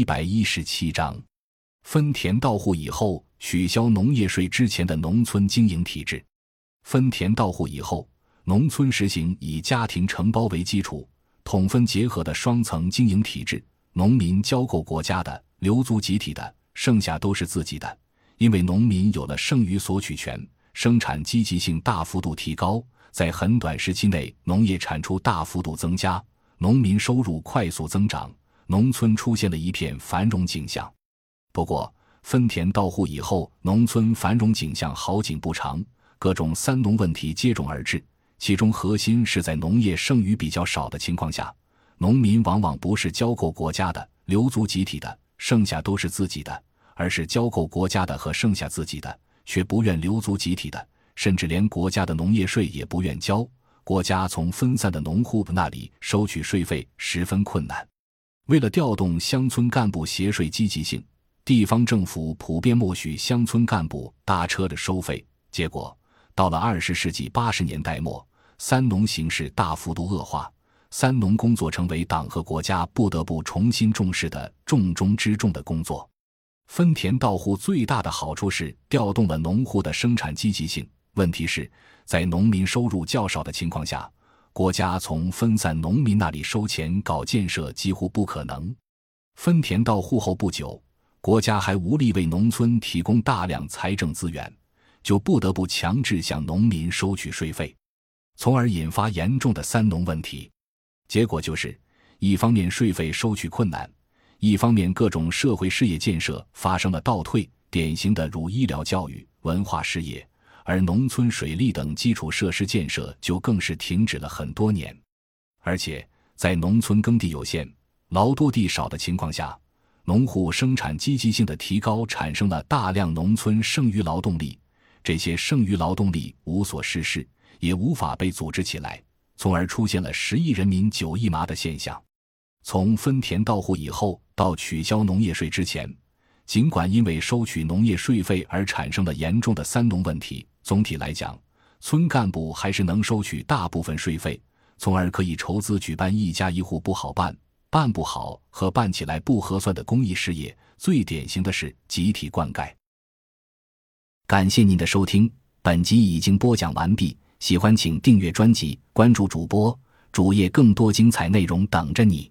一百一十七章，分田到户以后取消农业税之前的农村经营体制。分田到户以后，农村实行以家庭承包为基础、统分结合的双层经营体制。农民交够国家的，留足集体的，剩下都是自己的。因为农民有了剩余索取权，生产积极性大幅度提高，在很短时期内，农业产出大幅度增加，农民收入快速增长，农村出现了一片繁荣景象。不过，分田到户以后，农村繁荣景象好景不长。各种“三农”问题接踵而至，其中核心是在农业剩余比较少的情况下，农民往往不是交够国家的、留足集体的，剩下都是自己的，而是交够国家的和剩下自己的，却不愿留足集体的，甚至连国家的农业税也不愿交。国家从分散的农户那里收取税费十分困难。为了调动乡村干部协税积极性，地方政府普遍默许乡村干部搭车的收费，结果。到了二十世纪八十年代末，三农形势大幅度恶化，三农工作成为党和国家不得不重新重视的重中之重的工作。分田到户最大的好处是调动了农户的生产积极性，问题是，在农民收入较少的情况下，国家从分散农民那里收钱搞建设几乎不可能。分田到户后不久，国家还无力为农村提供大量财政资源。就不得不强制向农民收取税费，从而引发严重的“三农”问题。结果就是，一方面税费收取困难，一方面各种社会事业建设发生了倒退，典型的如医疗、教育、文化事业，而农村水利等基础设施建设就更是停止了很多年。而且，在农村耕地有限、劳多地少的情况下，农户生产积极性的提高，产生了大量农村剩余劳动力。这些剩余劳动力无所事事，也无法被组织起来，从而出现了十亿人民九亿麻的现象。从分田到户以后到取消农业税之前，尽管因为收取农业税费而产生了严重的“三农”问题，总体来讲，村干部还是能收取大部分税费，从而可以筹资举办一家一户不好办、办不好和办起来不合算的公益事业。最典型的是集体灌溉。感谢您的收听，本集已经播讲完毕。喜欢请订阅专辑，关注主播主页，更多精彩内容等着你。